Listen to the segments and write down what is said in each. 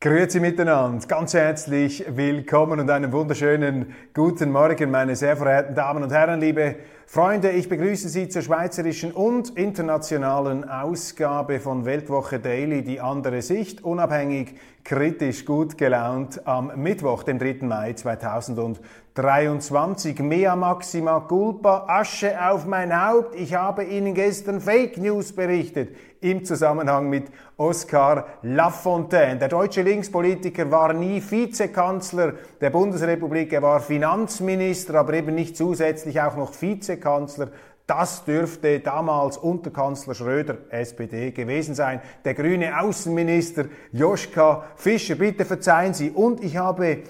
Grüezi miteinander, ganz herzlich willkommen und einen wunderschönen guten Morgen, meine sehr verehrten Damen und Herren, liebe Freunde. Ich begrüße Sie zur schweizerischen und internationalen Ausgabe von Weltwoche Daily, die andere Sicht, unabhängig, kritisch, gut gelaunt am Mittwoch, dem 3. Mai 2023. Mea maxima culpa, Asche auf mein Haupt. Ich habe Ihnen gestern Fake News berichtet im Zusammenhang mit Oskar Lafontaine. Der deutsche Linkspolitiker war nie Vizekanzler der Bundesrepublik, er war Finanzminister, aber eben nicht zusätzlich auch noch Vizekanzler. Das dürfte damals unter Kanzler Schröder, SPD, gewesen sein. Der grüne Außenminister Joschka Fischer, bitte verzeihen Sie. Und ich habe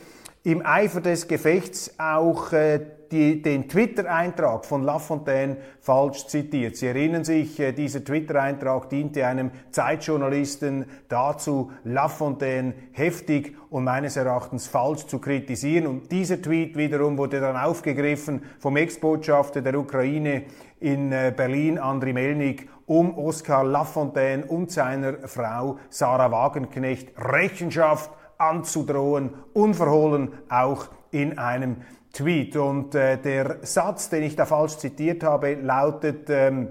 im Eifer des Gefechts auch äh, die, den Twitter-Eintrag von Lafontaine falsch zitiert. Sie erinnern sich, äh, dieser Twitter-Eintrag diente einem Zeitjournalisten dazu, Lafontaine heftig und meines Erachtens falsch zu kritisieren. Und dieser Tweet wiederum wurde dann aufgegriffen vom Ex-Botschafter der Ukraine in äh, Berlin, Andriy Melnik, um Oskar Lafontaine und seiner Frau Sarah Wagenknecht Rechenschaft anzudrohen, unverhohlen auch in einem Tweet. Und äh, der Satz, den ich da falsch zitiert habe, lautet, ähm,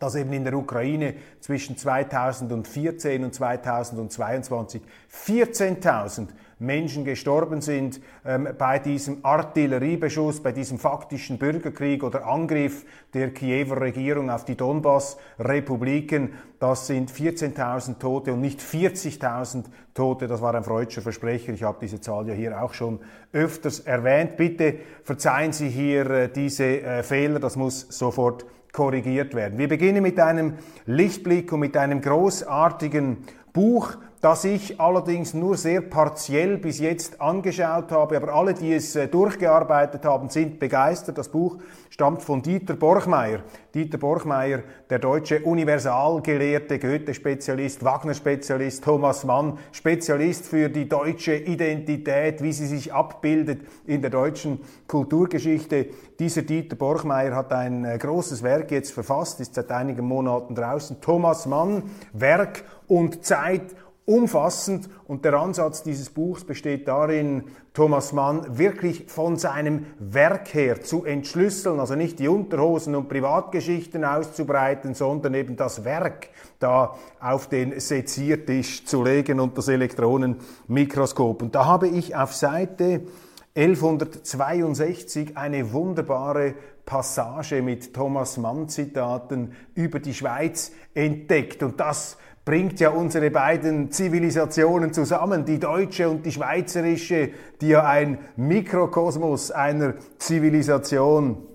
dass eben in der Ukraine zwischen 2014 und 2022 14.000 Menschen gestorben sind ähm, bei diesem Artilleriebeschuss, bei diesem faktischen Bürgerkrieg oder Angriff der Kiewer Regierung auf die Donbass-Republiken. Das sind 14.000 Tote und nicht 40.000 Tote. Das war ein freudscher Versprecher. Ich habe diese Zahl ja hier auch schon öfters erwähnt. Bitte verzeihen Sie hier äh, diese äh, Fehler. Das muss sofort korrigiert werden. Wir beginnen mit einem Lichtblick und mit einem großartigen Buch, das ich allerdings nur sehr partiell bis jetzt angeschaut habe, aber alle, die es äh, durchgearbeitet haben, sind begeistert. Das Buch stammt von Dieter Borchmeier. Dieter Borchmeier, der deutsche Universalgelehrte, Goethe-Spezialist, Wagner-Spezialist, Thomas Mann, Spezialist für die deutsche Identität, wie sie sich abbildet in der deutschen Kulturgeschichte. Dieser Dieter Borchmeier hat ein äh, großes Werk jetzt verfasst, ist seit einigen Monaten draußen. Thomas Mann, Werk und Zeit umfassend und der Ansatz dieses Buchs besteht darin, Thomas Mann wirklich von seinem Werk her zu entschlüsseln, also nicht die Unterhosen und Privatgeschichten auszubreiten, sondern eben das Werk da auf den Seziertisch zu legen und das Elektronenmikroskop. Und da habe ich auf Seite 1162 eine wunderbare Passage mit Thomas Mann Zitaten über die Schweiz entdeckt und das bringt ja unsere beiden Zivilisationen zusammen, die deutsche und die schweizerische, die ja ein Mikrokosmos einer Zivilisation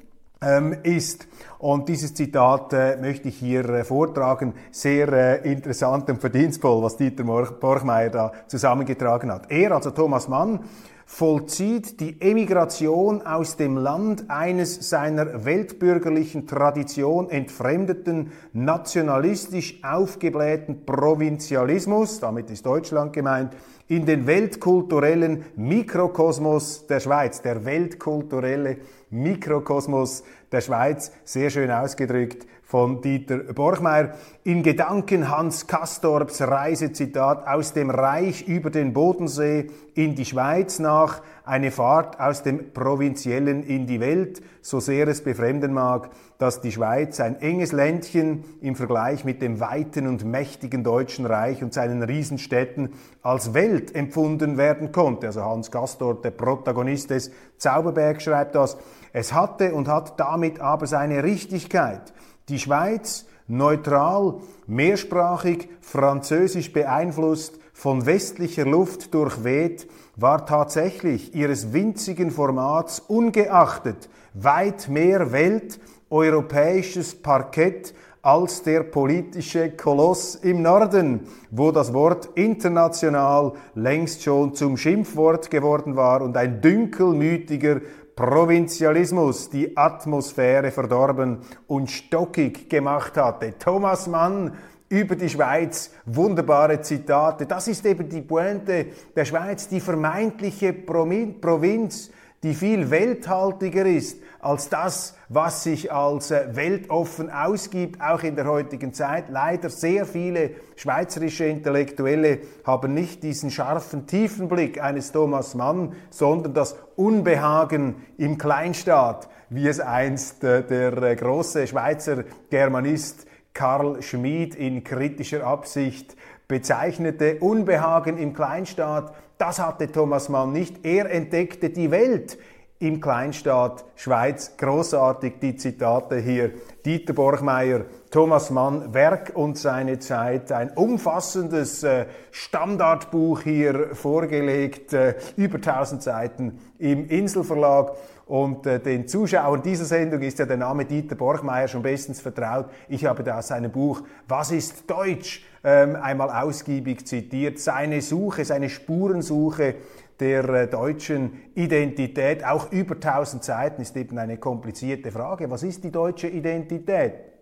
ähm, ist. Und dieses Zitat äh, möchte ich hier äh, vortragen. Sehr äh, interessant und verdienstvoll, was Dieter Borchmeier da zusammengetragen hat. Er, also Thomas Mann, vollzieht die Emigration aus dem Land eines seiner weltbürgerlichen Tradition entfremdeten, nationalistisch aufgeblähten Provinzialismus, damit ist Deutschland gemeint, in den weltkulturellen Mikrokosmos der Schweiz, der weltkulturelle Mikrokosmos der Schweiz, sehr schön ausgedrückt von Dieter Borchmeier. In Gedanken Hans Kastorps Reisezitat aus dem Reich über den Bodensee in die Schweiz nach eine Fahrt aus dem Provinziellen in die Welt, so sehr es befremden mag, dass die Schweiz ein enges Ländchen im Vergleich mit dem weiten und mächtigen Deutschen Reich und seinen Riesenstädten als Welt empfunden werden konnte. Also Hans Gastor, der Protagonist des Zauberberg, schreibt das. Es hatte und hat damit aber seine Richtigkeit. Die Schweiz, neutral, mehrsprachig, französisch beeinflusst, von westlicher Luft durchweht, war tatsächlich ihres winzigen Formats ungeachtet weit mehr Welt, europäisches Parkett als der politische Koloss im Norden, wo das Wort international längst schon zum Schimpfwort geworden war und ein dünkelmütiger Provinzialismus die Atmosphäre verdorben und stockig gemacht hatte. Thomas Mann über die Schweiz, wunderbare Zitate. Das ist eben die Pointe der Schweiz, die vermeintliche Provinz, die viel welthaltiger ist als das, was sich als äh, weltoffen ausgibt, auch in der heutigen Zeit. Leider sehr viele schweizerische Intellektuelle haben nicht diesen scharfen Tiefenblick eines Thomas Mann, sondern das Unbehagen im Kleinstaat, wie es einst äh, der äh, große Schweizer Germanist Karl Schmid in kritischer Absicht bezeichnete. Unbehagen im Kleinstaat, das hatte Thomas Mann nicht. Er entdeckte die Welt im Kleinstaat Schweiz. Großartig die Zitate hier. Dieter Borchmeier, Thomas Mann, Werk und seine Zeit. Ein umfassendes äh, Standardbuch hier vorgelegt, äh, über 1000 Seiten im Inselverlag. Und äh, den Zuschauern dieser Sendung ist ja der Name Dieter Borchmeier schon bestens vertraut. Ich habe da aus seinem Buch Was ist Deutsch ähm, einmal ausgiebig zitiert. Seine Suche, seine Spurensuche der äh, deutschen Identität, auch über 1000 Seiten, ist eben eine komplizierte Frage. Was ist die deutsche Identität?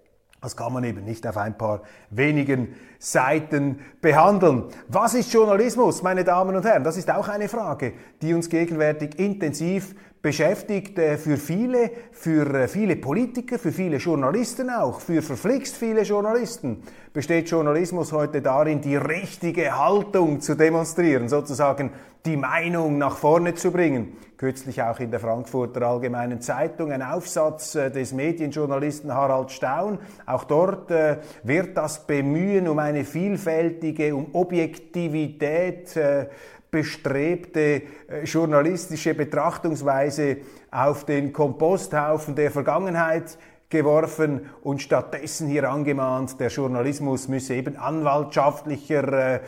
Das kann man eben nicht auf ein paar wenigen Seiten behandeln. Was ist Journalismus, meine Damen und Herren? Das ist auch eine Frage, die uns gegenwärtig intensiv beschäftigt äh, für viele, für äh, viele Politiker, für viele Journalisten auch, für verflixt viele Journalisten besteht Journalismus heute darin, die richtige Haltung zu demonstrieren, sozusagen die Meinung nach vorne zu bringen. Kürzlich auch in der Frankfurter Allgemeinen Zeitung ein Aufsatz äh, des Medienjournalisten Harald Staun. Auch dort wird das Bemühen um eine vielfältige, um Objektivität bestrebte äh, journalistische Betrachtungsweise auf den Komposthaufen der Vergangenheit geworfen und stattdessen hier angemahnt, der Journalismus müsse eben anwaltschaftlicher, äh,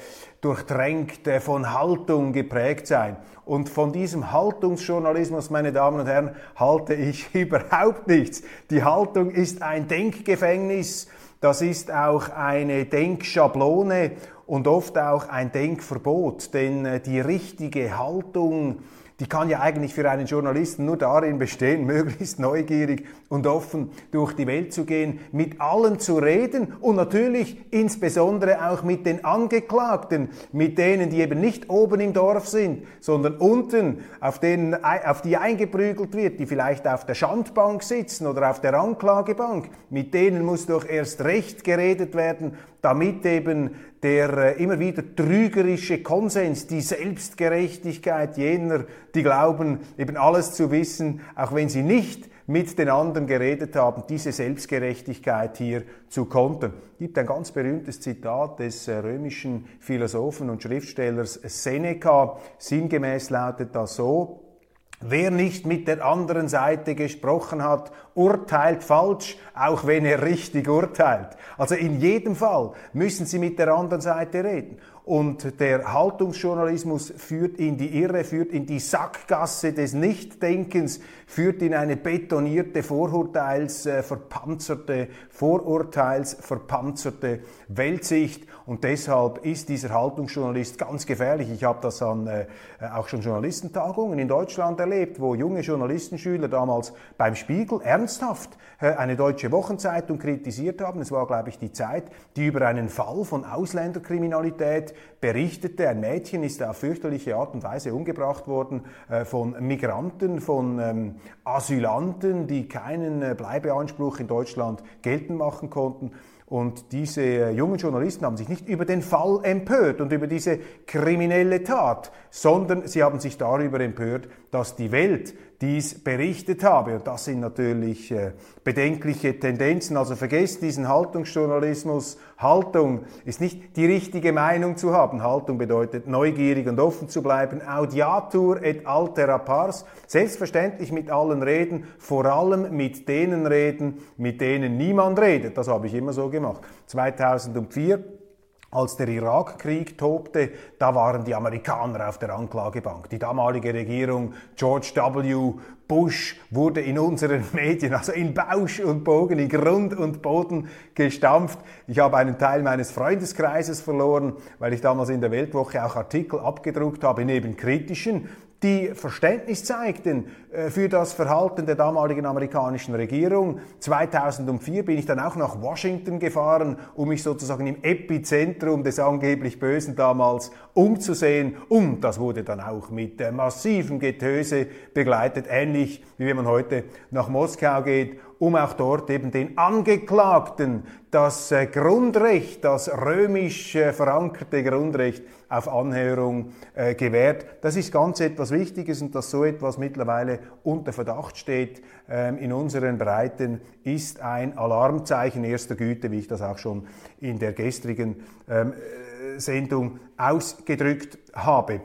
durchtränkt äh, von Haltung geprägt sein. Und von diesem Haltungsjournalismus, meine Damen und Herren, halte ich überhaupt nichts. Die Haltung ist ein Denkgefängnis, das ist auch eine Denkschablone und oft auch ein Denkverbot, denn äh, die richtige Haltung, die kann ja eigentlich für einen Journalisten nur darin bestehen, möglichst neugierig und offen durch die Welt zu gehen, mit allen zu reden und natürlich insbesondere auch mit den Angeklagten, mit denen, die eben nicht oben im Dorf sind, sondern unten, auf, denen, auf die eingeprügelt wird, die vielleicht auf der Schandbank sitzen oder auf der Anklagebank. Mit denen muss doch erst recht geredet werden, damit eben der äh, immer wieder trügerische Konsens, die Selbstgerechtigkeit jener, die glauben, eben alles zu wissen, auch wenn sie nicht mit den anderen geredet haben, diese Selbstgerechtigkeit hier zu kontern. Es gibt ein ganz berühmtes Zitat des äh, römischen Philosophen und Schriftstellers Seneca. Sinngemäß lautet das so, Wer nicht mit der anderen Seite gesprochen hat, urteilt falsch, auch wenn er richtig urteilt. Also in jedem Fall müssen Sie mit der anderen Seite reden. Und der Haltungsjournalismus führt in die Irre, führt in die Sackgasse des Nichtdenkens, führt in eine betonierte, vorurteilsverpanzerte, vorurteilsverpanzerte Weltsicht. Und deshalb ist dieser Haltungsjournalist ganz gefährlich. Ich habe das an äh, auch schon Journalistentagungen in Deutschland erlebt, wo junge Journalistenschüler damals beim Spiegel ernsthaft äh, eine deutsche Wochenzeitung kritisiert haben. Es war, glaube ich, die Zeit, die über einen Fall von Ausländerkriminalität berichtete. Ein Mädchen ist auf fürchterliche Art und Weise umgebracht worden äh, von Migranten, von ähm, Asylanten, die keinen äh, Bleibeanspruch in Deutschland geltend machen konnten. Und diese äh, jungen Journalisten haben sich nicht über den Fall empört und über diese kriminelle Tat, sondern sie haben sich darüber empört, dass die Welt dies berichtet habe. Und das sind natürlich äh, bedenkliche Tendenzen. Also vergesst diesen Haltungsjournalismus. Haltung ist nicht die richtige Meinung zu haben. Haltung bedeutet neugierig und offen zu bleiben. Audiatur et altera pars. Selbstverständlich mit allen reden, vor allem mit denen reden, mit denen niemand redet. Das habe ich immer so gemacht. 2004 als der Irakkrieg tobte, da waren die Amerikaner auf der Anklagebank. Die damalige Regierung George W. Bush wurde in unseren Medien, also in Bausch und Bogen, in Grund und Boden gestampft. Ich habe einen Teil meines Freundeskreises verloren, weil ich damals in der Weltwoche auch Artikel abgedruckt habe, neben kritischen, die Verständnis zeigten äh, für das Verhalten der damaligen amerikanischen Regierung. 2004 bin ich dann auch nach Washington gefahren, um mich sozusagen im Epizentrum des angeblich Bösen damals umzusehen. Und das wurde dann auch mit äh, massivem Getöse begleitet, ähnlich wie wenn man heute nach Moskau geht um auch dort eben den Angeklagten das äh, Grundrecht, das römisch äh, verankerte Grundrecht auf Anhörung äh, gewährt. Das ist ganz etwas Wichtiges und dass so etwas mittlerweile unter Verdacht steht ähm, in unseren Breiten, ist ein Alarmzeichen erster Güte, wie ich das auch schon in der gestrigen ähm, Sendung ausgedrückt habe.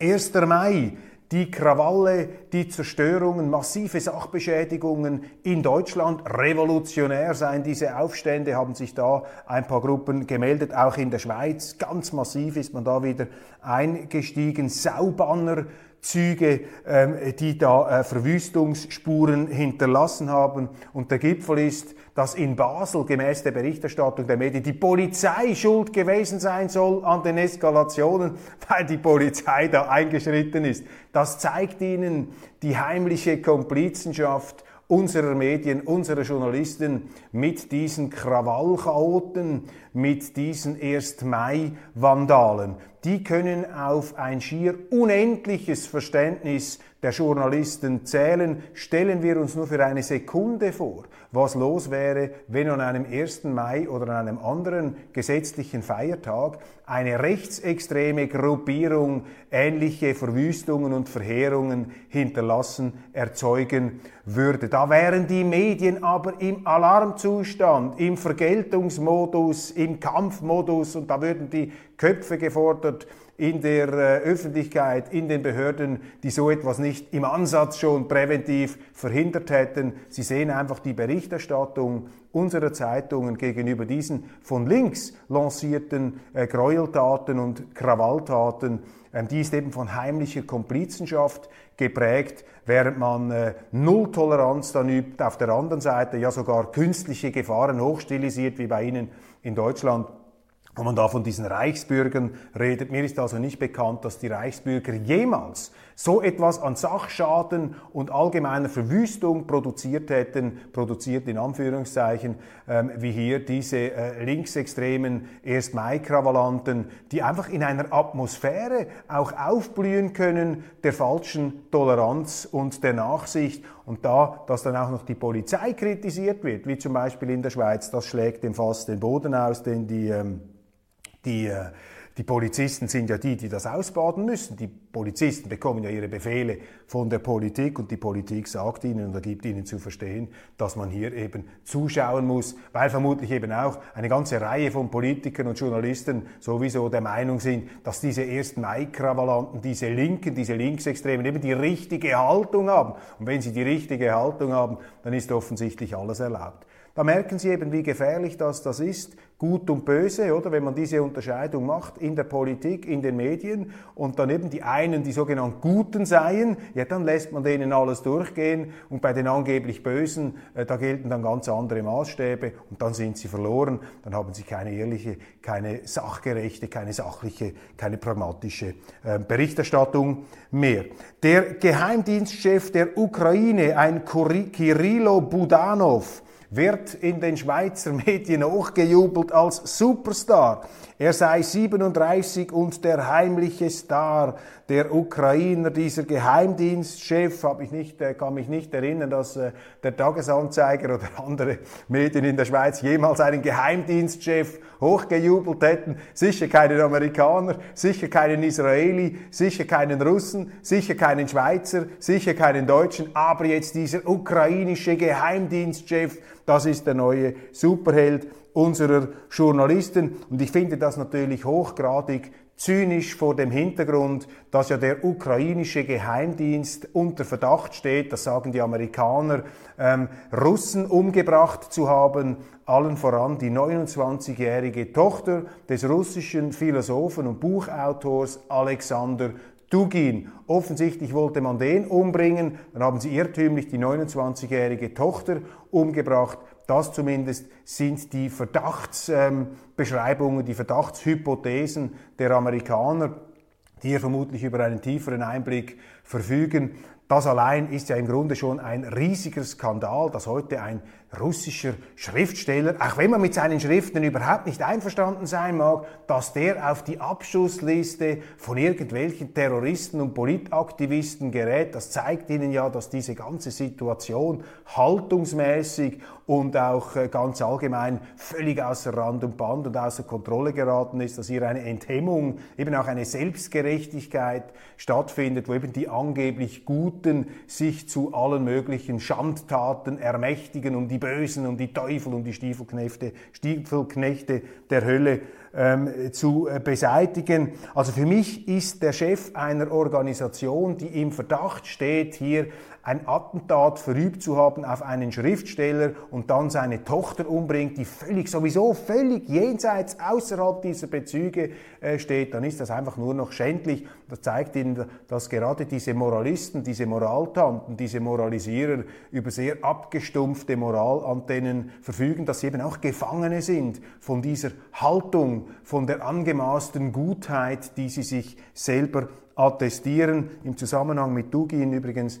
1. Mai die Krawalle, die Zerstörungen, massive Sachbeschädigungen in Deutschland. Revolutionär seien diese Aufstände, haben sich da ein paar Gruppen gemeldet, auch in der Schweiz. Ganz massiv ist man da wieder eingestiegen. Saubanner Züge, ähm, die da äh, Verwüstungsspuren hinterlassen haben. Und der Gipfel ist, dass in Basel gemäß der Berichterstattung der Medien die Polizei schuld gewesen sein soll an den Eskalationen, weil die Polizei da eingeschritten ist. Das zeigt Ihnen die heimliche Komplizenschaft unserer Medien, unserer Journalisten mit diesen Krawallchaoten, mit diesen 1. Mai-Vandalen. Die können auf ein schier unendliches Verständnis der Journalisten zählen. Stellen wir uns nur für eine Sekunde vor, was los wäre, wenn an einem 1. Mai oder an einem anderen gesetzlichen Feiertag eine rechtsextreme Gruppierung ähnliche Verwüstungen und Verheerungen hinterlassen, erzeugen würde. Da wären die Medien aber im Alarmzustand, im Vergeltungsmodus, im Kampfmodus und da würden die Köpfe gefordert in der äh, Öffentlichkeit, in den Behörden, die so etwas nicht im Ansatz schon präventiv verhindert hätten. Sie sehen einfach die Berichterstattung unserer Zeitungen gegenüber diesen von links lancierten äh, Gräueltaten und Krawalltaten. Ähm, die ist eben von heimlicher Komplizenschaft geprägt, während man äh, Null Toleranz dann übt, auf der anderen Seite ja sogar künstliche Gefahren hochstilisiert, wie bei Ihnen in Deutschland wenn man da von diesen Reichsbürgern redet. Mir ist also nicht bekannt, dass die Reichsbürger jemals so etwas an Sachschaden und allgemeiner Verwüstung produziert hätten, produziert in Anführungszeichen, ähm, wie hier diese äh, linksextremen Erst-Mai-Krawalanten, die einfach in einer Atmosphäre auch aufblühen können der falschen Toleranz und der Nachsicht. Und da, dass dann auch noch die Polizei kritisiert wird, wie zum Beispiel in der Schweiz, das schlägt dem fast den Boden aus, denn die ähm, die, äh, die Polizisten sind ja die, die das ausbaden müssen. Die Polizisten bekommen ja ihre Befehle von der Politik und die Politik sagt ihnen und gibt ihnen zu verstehen, dass man hier eben zuschauen muss, weil vermutlich eben auch eine ganze Reihe von Politikern und Journalisten sowieso der Meinung sind, dass diese ersten Mai-Krawalanten, diese Linken, diese Linksextremen eben die richtige Haltung haben. Und wenn sie die richtige Haltung haben, dann ist offensichtlich alles erlaubt. Da merken Sie eben, wie gefährlich das, das ist, gut und böse, oder? Wenn man diese Unterscheidung macht in der Politik, in den Medien und dann eben die einen, die sogenannten Guten seien, ja, dann lässt man denen alles durchgehen und bei den angeblich Bösen, äh, da gelten dann ganz andere Maßstäbe und dann sind sie verloren, dann haben sie keine ehrliche, keine sachgerechte, keine sachliche, keine pragmatische äh, Berichterstattung mehr. Der Geheimdienstchef der Ukraine, ein Kirilo Budanov, wird in den Schweizer Medien hochgejubelt als Superstar. Er sei 37 und der heimliche Star der Ukrainer, dieser Geheimdienstchef, hab ich nicht, äh, kann mich nicht erinnern, dass äh, der Tagesanzeiger oder andere Medien in der Schweiz jemals einen Geheimdienstchef hochgejubelt hätten. Sicher keinen Amerikaner, sicher keinen Israeli, sicher keinen Russen, sicher keinen Schweizer, sicher keinen Deutschen, aber jetzt dieser ukrainische Geheimdienstchef, das ist der neue Superheld unserer Journalisten. Und ich finde das natürlich hochgradig zynisch vor dem Hintergrund, dass ja der ukrainische Geheimdienst unter Verdacht steht, das sagen die Amerikaner, ähm, Russen umgebracht zu haben, allen voran die 29-jährige Tochter des russischen Philosophen und Buchautors Alexander Dugin. Offensichtlich wollte man den umbringen, dann haben sie irrtümlich die 29-jährige Tochter umgebracht. Das zumindest sind die Verdachtsbeschreibungen, die Verdachtshypothesen der Amerikaner, die hier vermutlich über einen tieferen Einblick verfügen. Das allein ist ja im Grunde schon ein riesiger Skandal, dass heute ein russischer Schriftsteller, auch wenn man mit seinen Schriften überhaupt nicht einverstanden sein mag, dass der auf die Abschussliste von irgendwelchen Terroristen und Politaktivisten gerät, das zeigt ihnen ja, dass diese ganze Situation haltungsmäßig und auch äh, ganz allgemein völlig außer Rand und Band und außer Kontrolle geraten ist, dass hier eine Enthemmung, eben auch eine Selbstgerechtigkeit stattfindet, wo eben die angeblich Guten sich zu allen möglichen Schandtaten ermächtigen, um die Bösen, um die Teufel, um die Stiefelknechte, Stiefelknechte der Hölle ähm, zu äh, beseitigen. Also für mich ist der Chef einer Organisation, die im Verdacht steht, hier ein Attentat verübt zu haben auf einen Schriftsteller und dann seine Tochter umbringt, die völlig, sowieso völlig jenseits, außerhalb dieser Bezüge äh, steht, dann ist das einfach nur noch schändlich. Das zeigt Ihnen, dass gerade diese Moralisten, diese Moraltanten, diese Moralisierer über sehr abgestumpfte Moralantennen verfügen, dass sie eben auch Gefangene sind von dieser Haltung, von der angemaßten Gutheit, die sie sich selber attestieren. Im Zusammenhang mit Dugin übrigens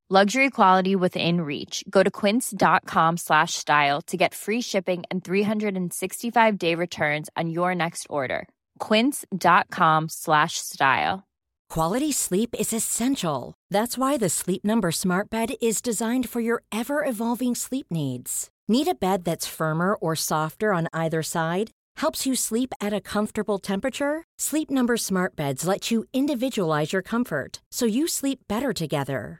Luxury quality within reach. Go to quince.com slash style to get free shipping and 365 day returns on your next order. Quince.com slash style. Quality sleep is essential. That's why the Sleep Number Smart Bed is designed for your ever evolving sleep needs. Need a bed that's firmer or softer on either side? Helps you sleep at a comfortable temperature? Sleep Number Smart Beds let you individualize your comfort so you sleep better together.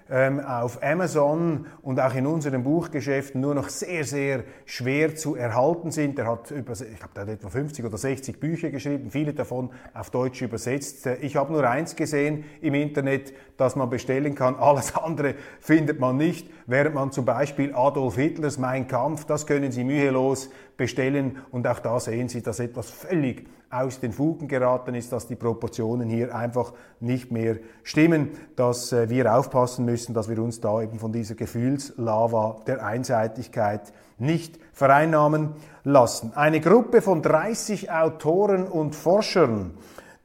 ähm, auf Amazon und auch in unseren Buchgeschäften nur noch sehr, sehr schwer zu erhalten sind. Er hat, über, ich glaube, der hat etwa 50 oder 60 Bücher geschrieben, viele davon auf Deutsch übersetzt. Äh, ich habe nur eins gesehen im Internet, das man bestellen kann. Alles andere findet man nicht, während man zum Beispiel Adolf Hitlers Mein Kampf, das können Sie mühelos bestellen und auch da sehen Sie, dass etwas völlig aus den Fugen geraten ist, dass die Proportionen hier einfach nicht mehr stimmen, dass äh, wir aufpassen müssen, dass wir uns da eben von dieser Gefühlslava der Einseitigkeit nicht vereinnahmen lassen. Eine Gruppe von 30 Autoren und Forschern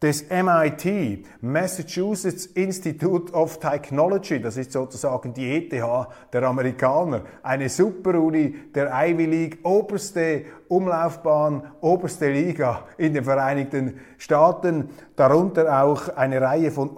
des MIT, Massachusetts Institute of Technology, das ist sozusagen die ETH der Amerikaner, eine Superuni der Ivy League, oberste Umlaufbahn, oberste Liga in den Vereinigten Staaten, darunter auch eine Reihe von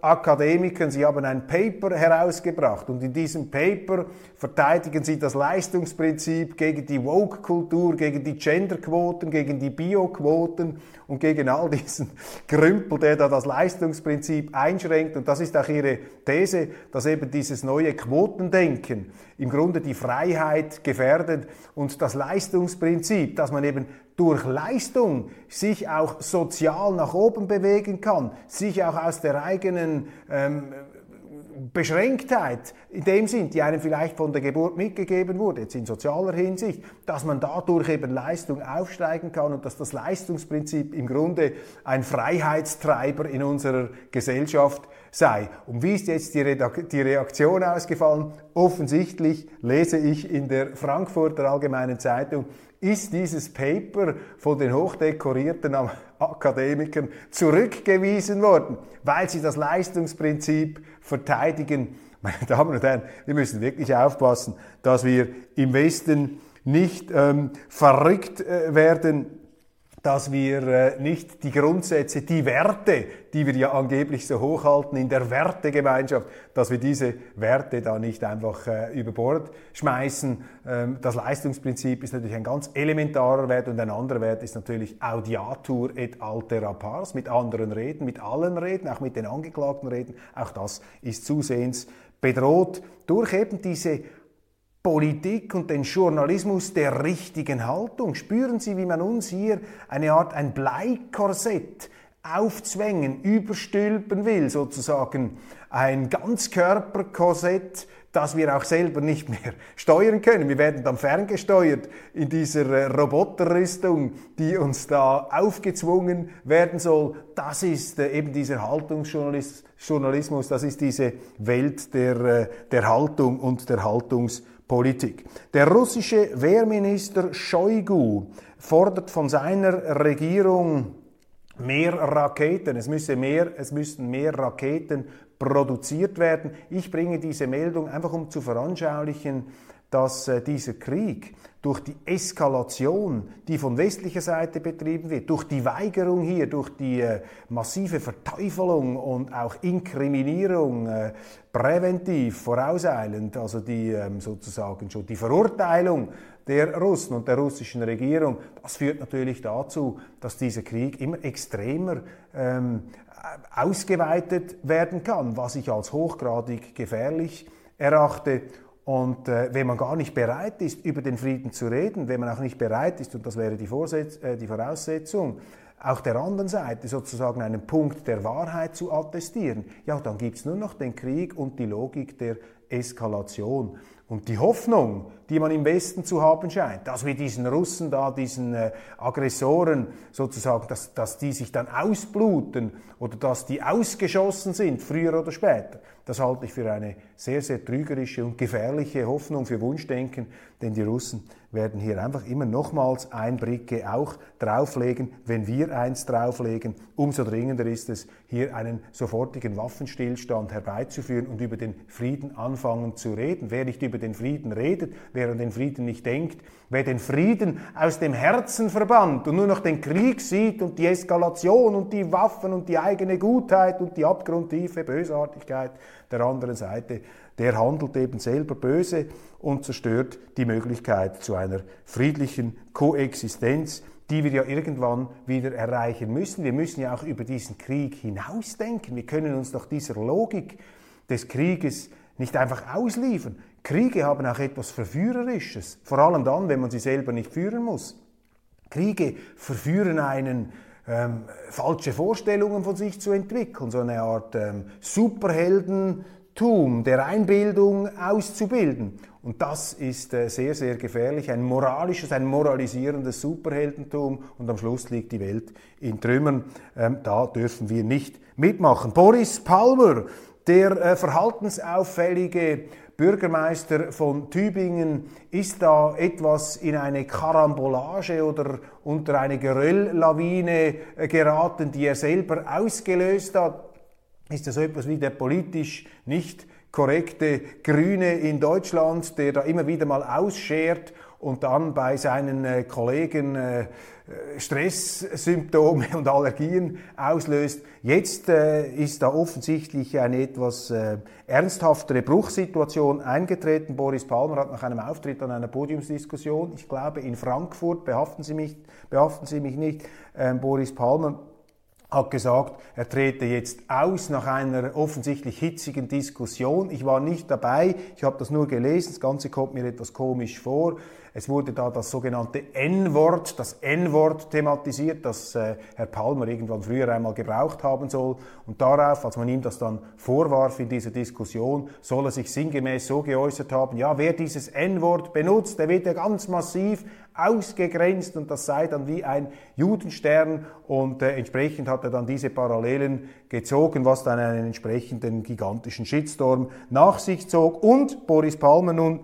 Oxford-Akademikern. Sie haben ein Paper herausgebracht und in diesem Paper verteidigen sie das Leistungsprinzip gegen die Woke-Kultur, gegen die Genderquoten, gegen die Bio-Quoten und gegen all diesen Grümpel, der da das Leistungsprinzip einschränkt. Und das ist auch ihre These, dass eben dieses neue Quotendenken im Grunde die Freiheit gefährdet und das Leistungsprinzip, dass man eben durch Leistung sich auch sozial nach oben bewegen kann, sich auch aus der eigenen ähm, Beschränktheit in dem Sinn, die einem vielleicht von der Geburt mitgegeben wurde, jetzt in sozialer Hinsicht, dass man dadurch eben Leistung aufsteigen kann und dass das Leistungsprinzip im Grunde ein Freiheitstreiber in unserer Gesellschaft sei. Und wie ist jetzt die, die Reaktion ausgefallen? Offensichtlich lese ich in der Frankfurter Allgemeinen Zeitung, ist dieses Paper von den hochdekorierten Akademikern zurückgewiesen worden, weil sie das Leistungsprinzip verteidigen. Meine Damen und Herren, wir müssen wirklich aufpassen, dass wir im Westen nicht ähm, verrückt äh, werden dass wir äh, nicht die Grundsätze, die Werte, die wir ja angeblich so hochhalten in der Wertegemeinschaft, dass wir diese Werte da nicht einfach äh, über Bord schmeißen. Ähm, das Leistungsprinzip ist natürlich ein ganz elementarer Wert und ein anderer Wert ist natürlich Audiatur et altera pars, mit anderen reden, mit allen reden, auch mit den Angeklagten reden. Auch das ist zusehends bedroht durch eben diese Politik und den Journalismus der richtigen Haltung. Spüren Sie, wie man uns hier eine Art ein Bleikorsett aufzwängen, überstülpen will, sozusagen ein Ganzkörperkorsett, das wir auch selber nicht mehr steuern können. Wir werden dann ferngesteuert in dieser äh, Roboterrüstung, die uns da aufgezwungen werden soll. Das ist äh, eben dieser Haltungsjournalismus, das ist diese Welt der, äh, der Haltung und der Haltungs Politik. Der russische Wehrminister Shoigu fordert von seiner Regierung mehr Raketen. Es, müsse mehr, es müssten mehr Raketen produziert werden. Ich bringe diese Meldung einfach um zu veranschaulichen, dass äh, dieser Krieg durch die Eskalation, die von westlicher Seite betrieben wird, durch die Weigerung hier, durch die äh, massive Verteufelung und auch Inkriminierung äh, präventiv, vorauseilend, also die ähm, sozusagen schon die Verurteilung der Russen und der russischen Regierung, das führt natürlich dazu, dass dieser Krieg immer extremer ähm, ausgeweitet werden kann, was ich als hochgradig gefährlich erachte und äh, wenn man gar nicht bereit ist, über den Frieden zu reden, wenn man auch nicht bereit ist, und das wäre die, Vorsetz äh, die Voraussetzung, auch der anderen Seite sozusagen einen Punkt der Wahrheit zu attestieren, ja, dann gibt es nur noch den Krieg und die Logik der Eskalation. Und die Hoffnung, die man im Westen zu haben scheint, dass wir diesen Russen da, diesen äh, Aggressoren sozusagen, dass, dass die sich dann ausbluten oder dass die ausgeschossen sind, früher oder später, das halte ich für eine sehr, sehr trügerische und gefährliche Hoffnung für Wunschdenken, denn die Russen werden hier einfach immer nochmals ein Bricke auch drauflegen, wenn wir eins drauflegen. Umso dringender ist es, hier einen sofortigen Waffenstillstand herbeizuführen und über den Frieden anfangen zu reden. Wer nicht über den Frieden redet, wer an den Frieden nicht denkt, wer den Frieden aus dem Herzen verbannt und nur noch den Krieg sieht und die Eskalation und die Waffen und die eigene Gutheit und die abgrundtiefe Bösartigkeit der anderen Seite, der handelt eben selber böse und zerstört die Möglichkeit zu einer friedlichen Koexistenz, die wir ja irgendwann wieder erreichen müssen. Wir müssen ja auch über diesen Krieg hinausdenken. Wir können uns doch dieser Logik des Krieges nicht einfach ausliefern. Kriege haben auch etwas Verführerisches, vor allem dann, wenn man sie selber nicht führen muss. Kriege verführen einen, ähm, falsche Vorstellungen von sich zu entwickeln, so eine Art ähm, Superheldentum der Einbildung auszubilden. Und das ist äh, sehr, sehr gefährlich, ein moralisches, ein moralisierendes Superheldentum und am Schluss liegt die Welt in Trümmern. Ähm, da dürfen wir nicht mitmachen. Boris Palmer, der äh, verhaltensauffällige Bürgermeister von Tübingen ist da etwas in eine Karambolage oder unter eine Gerölllawine äh, geraten, die er selber ausgelöst hat. Ist das so etwas wie der politisch nicht korrekte Grüne in Deutschland, der da immer wieder mal ausschert und dann bei seinen äh, Kollegen äh, Stresssymptome und Allergien auslöst. Jetzt äh, ist da offensichtlich eine etwas äh, ernsthaftere Bruchsituation eingetreten. Boris Palmer hat nach einem Auftritt an einer Podiumsdiskussion, ich glaube in Frankfurt, behaften Sie mich, behaften Sie mich nicht, äh, Boris Palmer hat gesagt, er trete jetzt aus nach einer offensichtlich hitzigen Diskussion. Ich war nicht dabei, ich habe das nur gelesen, das Ganze kommt mir etwas komisch vor. Es wurde da das sogenannte N-Wort, das N-Wort thematisiert, das äh, Herr Palmer irgendwann früher einmal gebraucht haben soll. Und darauf, als man ihm das dann vorwarf in dieser Diskussion, soll er sich sinngemäß so geäußert haben, ja, wer dieses N-Wort benutzt, der wird ja ganz massiv ausgegrenzt und das sei dann wie ein Judenstern und äh, entsprechend hat er dann diese Parallelen gezogen, was dann einen entsprechenden gigantischen Shitstorm nach sich zog und Boris Palmer nun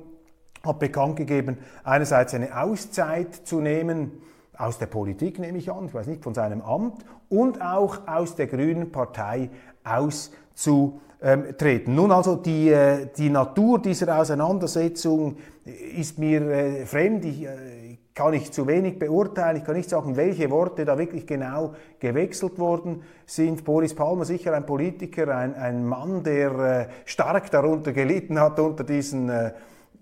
hat bekannt gegeben, einerseits eine Auszeit zu nehmen, aus der Politik nehme ich an, ich weiß nicht, von seinem Amt und auch aus der Grünen Partei auszutreten. Nun also die, äh, die Natur dieser Auseinandersetzung ist mir äh, fremd, ich äh, kann ich zu wenig beurteilen, ich kann nicht sagen, welche Worte da wirklich genau gewechselt worden sind. Boris Palmer sicher ein Politiker, ein, ein Mann, der stark darunter gelitten hat unter diesen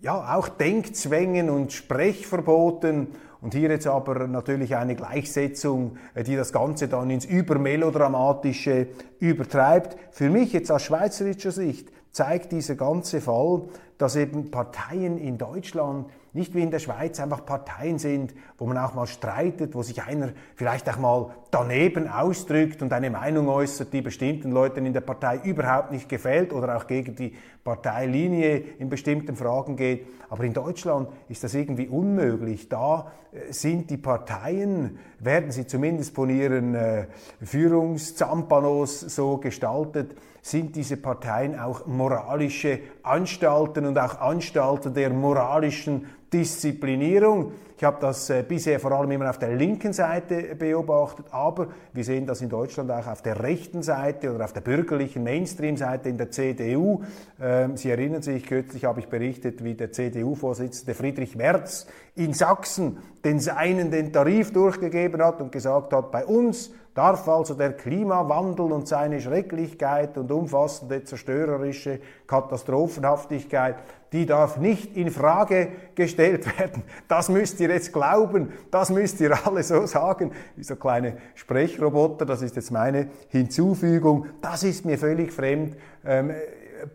ja, auch Denkzwängen und Sprechverboten und hier jetzt aber natürlich eine Gleichsetzung, äh, die das Ganze dann ins Übermelodramatische übertreibt. Für mich jetzt aus schweizerischer Sicht zeigt dieser ganze Fall, dass eben Parteien in Deutschland nicht wie in der Schweiz einfach Parteien sind, wo man auch mal streitet, wo sich einer vielleicht auch mal daneben ausdrückt und eine Meinung äußert, die bestimmten Leuten in der Partei überhaupt nicht gefällt oder auch gegen die Parteilinie in bestimmten Fragen geht. Aber in Deutschland ist das irgendwie unmöglich. Da äh, sind die Parteien, werden sie zumindest von ihren äh, Führungszampanos so gestaltet, sind diese Parteien auch moralische Anstalten und auch Anstalten der moralischen Disziplinierung. Ich habe das äh, bisher vor allem immer auf der linken Seite beobachtet, aber wir sehen das in Deutschland auch auf der rechten Seite oder auf der bürgerlichen Mainstream-Seite in der CDU. Ähm, Sie erinnern sich, kürzlich habe ich berichtet, wie der CDU-Vorsitzende Friedrich Merz in Sachsen den seinen den Tarif durchgegeben hat und gesagt hat, bei uns darf also der Klimawandel und seine Schrecklichkeit und umfassende zerstörerische Katastrophenhaftigkeit, die darf nicht in Frage gestellt werden. Das müsst ihr jetzt glauben, das müsst ihr alle so sagen. Wie so kleine Sprechroboter, das ist jetzt meine Hinzufügung. Das ist mir völlig fremd. Ähm,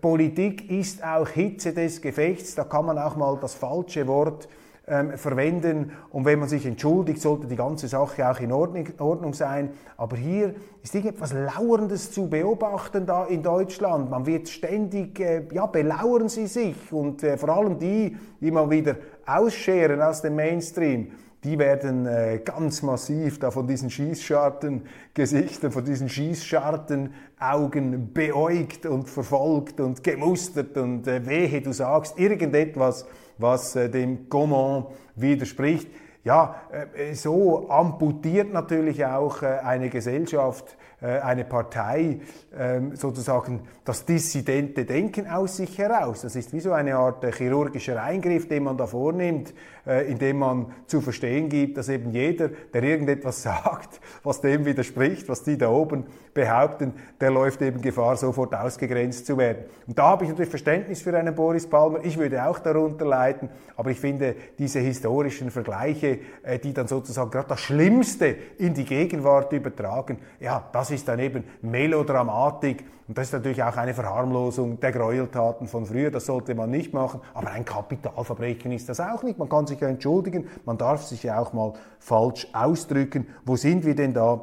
Politik ist auch Hitze des Gefechts, da kann man auch mal das falsche Wort ähm, verwenden. Und wenn man sich entschuldigt, sollte die ganze Sache auch in Ordnung, Ordnung sein. Aber hier ist irgendetwas Lauerndes zu beobachten da in Deutschland. Man wird ständig, äh, ja, belauern sie sich. Und äh, vor allem die, die mal wieder ausscheren aus dem Mainstream, die werden äh, ganz massiv da von diesen Schießscharten-Gesichtern, von diesen Schießscharten-Augen beäugt und verfolgt und gemustert und äh, wehe, du sagst irgendetwas, was äh, dem Gaumont widerspricht. Ja, äh, so amputiert natürlich auch äh, eine Gesellschaft eine Partei ähm, sozusagen das dissidente Denken aus sich heraus. Das ist wie so eine Art äh, chirurgischer Eingriff, den man da vornimmt, äh, indem man zu verstehen gibt, dass eben jeder, der irgendetwas sagt, was dem widerspricht, was die da oben behaupten, der läuft eben Gefahr, sofort ausgegrenzt zu werden. Und da habe ich natürlich Verständnis für einen Boris Palmer. Ich würde auch darunter leiden, aber ich finde diese historischen Vergleiche, die dann sozusagen gerade das Schlimmste in die Gegenwart übertragen, ja, das ist dann eben Melodramatik und das ist natürlich auch eine Verharmlosung der Gräueltaten von früher, das sollte man nicht machen, aber ein Kapitalverbrechen ist das auch nicht. Man kann sich ja entschuldigen, man darf sich ja auch mal falsch ausdrücken. Wo sind wir denn da,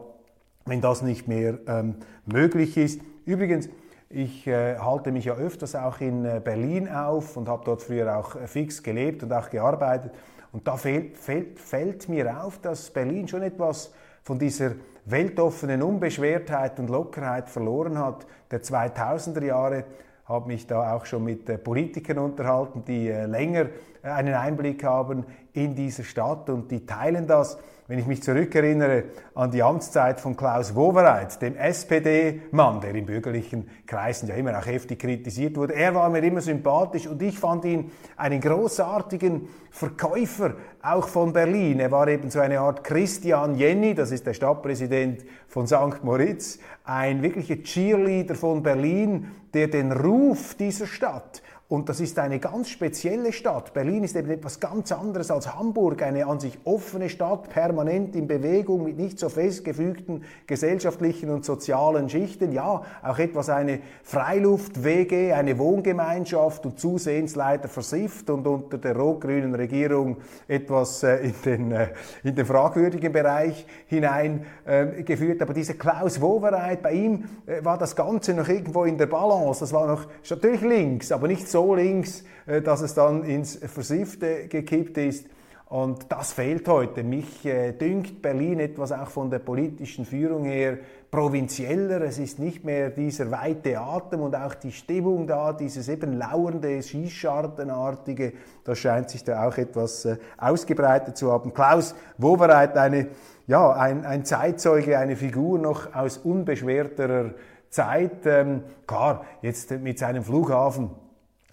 wenn das nicht mehr ähm, möglich ist? Übrigens, ich äh, halte mich ja öfters auch in äh, Berlin auf und habe dort früher auch äh, fix gelebt und auch gearbeitet. Und da fällt, fällt, fällt mir auf, dass Berlin schon etwas von dieser weltoffenen Unbeschwertheit und Lockerheit verloren hat der 2000er Jahre, habe mich da auch schon mit äh, Politikern unterhalten, die äh, länger äh, einen Einblick haben in diese Stadt und die teilen das. Wenn ich mich zurückerinnere an die Amtszeit von Klaus Wowereit, dem SPD-Mann, der in bürgerlichen Kreisen ja immer auch heftig kritisiert wurde, er war mir immer sympathisch und ich fand ihn einen großartigen Verkäufer, auch von Berlin. Er war eben so eine Art Christian Jenny, das ist der Stadtpräsident von St. Moritz, ein wirklicher Cheerleader von Berlin, der den Ruf dieser Stadt und das ist eine ganz spezielle Stadt. Berlin ist eben etwas ganz anderes als Hamburg, eine an sich offene Stadt, permanent in Bewegung mit nicht so festgefügten gesellschaftlichen und sozialen Schichten. Ja, auch etwas eine Freiluft-WG, eine Wohngemeinschaft und zusehends leider versifft und unter der rot-grünen Regierung etwas äh, in, den, äh, in den fragwürdigen Bereich hineingeführt. Äh, Aber dieser Klaus Wowereit, bei ihm war das Ganze noch irgendwo in der Balance. Das war noch natürlich links, aber nicht so so links, äh, dass es dann ins Versiffte gekippt ist. Und das fehlt heute. Mich äh, dünkt Berlin etwas auch von der politischen Führung her provinzieller. Es ist nicht mehr dieser weite Atem und auch die Stimmung da, dieses eben lauernde, Schießschartenartige. Das scheint sich da auch etwas äh, ausgebreitet zu haben. Klaus Wowereit, eine, ja, ein, ein Zeitzeuge, eine Figur noch aus unbeschwerterer Zeit. Ähm, klar, jetzt mit seinem Flughafen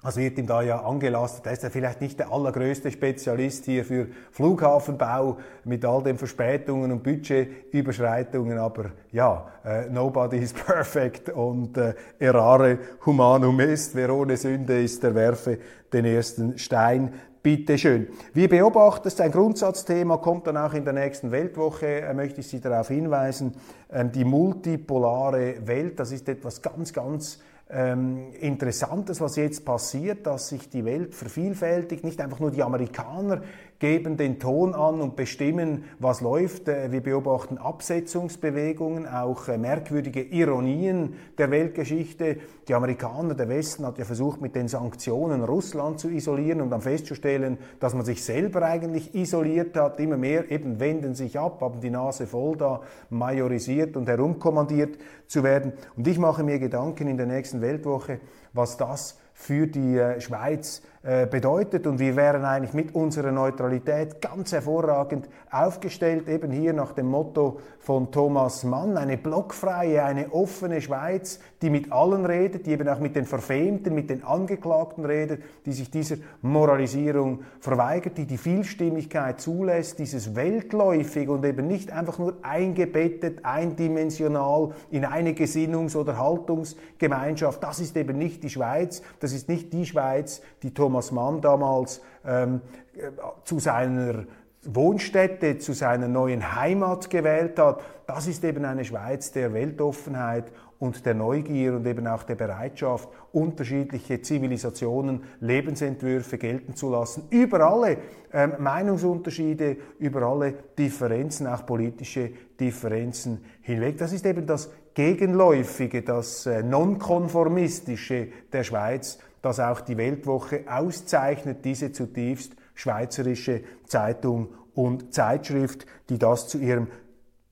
was wird ihm da ja angelastet? Er ist ja vielleicht nicht der allergrößte Spezialist hier für Flughafenbau mit all den Verspätungen und Budgetüberschreitungen, aber ja, äh, nobody is perfect und äh, errare humanum est. Wer ohne Sünde ist, der werfe den ersten Stein. Bitte schön. Wie beobachtet, ein Grundsatzthema, kommt dann auch in der nächsten Weltwoche, äh, möchte ich Sie darauf hinweisen. Ähm, die multipolare Welt, das ist etwas ganz, ganz ähm, Interessantes, was jetzt passiert, dass sich die Welt vervielfältigt, nicht einfach nur die Amerikaner geben den Ton an und bestimmen, was läuft. Äh, wir beobachten Absetzungsbewegungen, auch äh, merkwürdige Ironien der Weltgeschichte. Die Amerikaner, der Westen hat ja versucht, mit den Sanktionen Russland zu isolieren und dann festzustellen, dass man sich selber eigentlich isoliert hat. Immer mehr eben wenden sich ab, haben die Nase voll da, majorisiert und herumkommandiert zu werden. Und ich mache mir Gedanken in der nächsten Weltwoche, was das für die äh, Schweiz bedeutet. Und wir wären eigentlich mit unserer Neutralität ganz hervorragend aufgestellt, eben hier nach dem Motto von Thomas Mann, eine blockfreie, eine offene Schweiz, die mit allen redet, die eben auch mit den Verfemten, mit den Angeklagten redet, die sich dieser Moralisierung verweigert, die die Vielstimmigkeit zulässt, dieses weltläufig und eben nicht einfach nur eingebettet, eindimensional in eine Gesinnungs- oder Haltungsgemeinschaft. Das ist eben nicht die Schweiz, das ist nicht die Schweiz, die Thomas Thomas Mann damals ähm, äh, zu seiner Wohnstätte, zu seiner neuen Heimat gewählt hat. Das ist eben eine Schweiz der Weltoffenheit und der Neugier und eben auch der Bereitschaft, unterschiedliche Zivilisationen, Lebensentwürfe gelten zu lassen, über alle ähm, Meinungsunterschiede, über alle Differenzen, auch politische Differenzen hinweg. Das ist eben das Gegenläufige, das äh, Nonkonformistische der Schweiz, das auch die Weltwoche auszeichnet, diese zutiefst schweizerische Zeitung und Zeitschrift, die das zu ihrem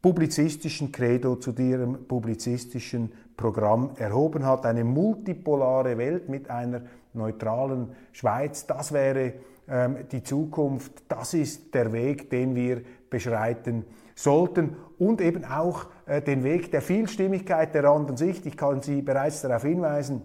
publizistischen Credo, zu ihrem publizistischen Programm erhoben hat. Eine multipolare Welt mit einer neutralen Schweiz, das wäre ähm, die Zukunft, das ist der Weg, den wir beschreiten sollten und eben auch äh, den Weg der Vielstimmigkeit der anderen Sicht. Ich kann Sie bereits darauf hinweisen,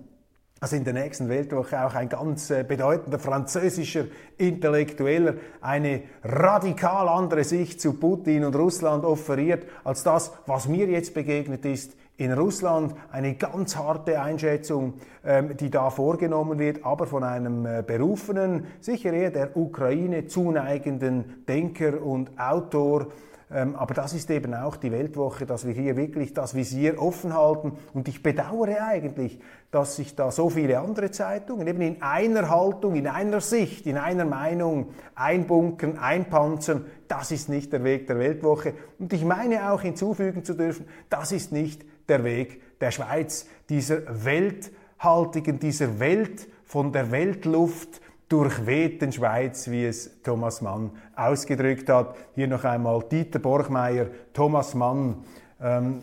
also in der nächsten Weltwoche auch ein ganz äh, bedeutender französischer Intellektueller eine radikal andere Sicht zu Putin und Russland offeriert als das, was mir jetzt begegnet ist in Russland. Eine ganz harte Einschätzung, ähm, die da vorgenommen wird, aber von einem äh, berufenen, sicher eher der Ukraine zuneigenden Denker und Autor aber das ist eben auch die Weltwoche, dass wir hier wirklich das Visier offen halten. Und ich bedauere eigentlich, dass sich da so viele andere Zeitungen eben in einer Haltung, in einer Sicht, in einer Meinung einbunkern, einpanzern. Das ist nicht der Weg der Weltwoche. Und ich meine auch hinzufügen zu dürfen, das ist nicht der Weg der Schweiz, dieser welthaltigen, dieser Welt von der Weltluft, durchwehten Schweiz, wie es Thomas Mann ausgedrückt hat. Hier noch einmal Dieter Borchmeier, Thomas Mann, ähm,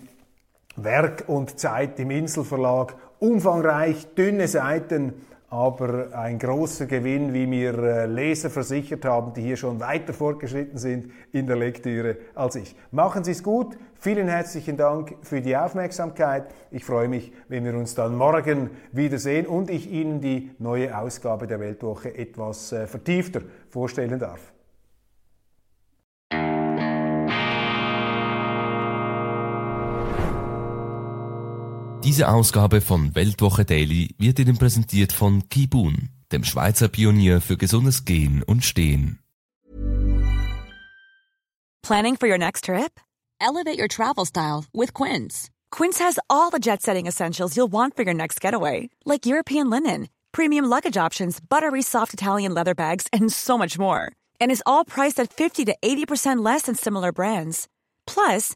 Werk und Zeit im Inselverlag umfangreich, dünne Seiten, aber ein großer Gewinn, wie mir äh, Leser versichert haben, die hier schon weiter fortgeschritten sind in der Lektüre als ich. Machen Sie es gut, vielen herzlichen Dank für die Aufmerksamkeit. Ich freue mich, wenn wir uns dann morgen wiedersehen und ich Ihnen die neue Ausgabe der Weltwoche etwas äh, vertiefter vorstellen darf. Diese Ausgabe von Weltwoche Daily wird Ihnen präsentiert von Kibun, dem Schweizer Pionier für gesundes Gehen und Stehen. Planning for your next trip? Elevate your travel style with Quince. Quince has all the jet-setting essentials you'll want for your next getaway, like European linen, premium luggage options, buttery soft Italian leather bags, and so much more. And is all priced at 50 to 80% less than similar brands. Plus,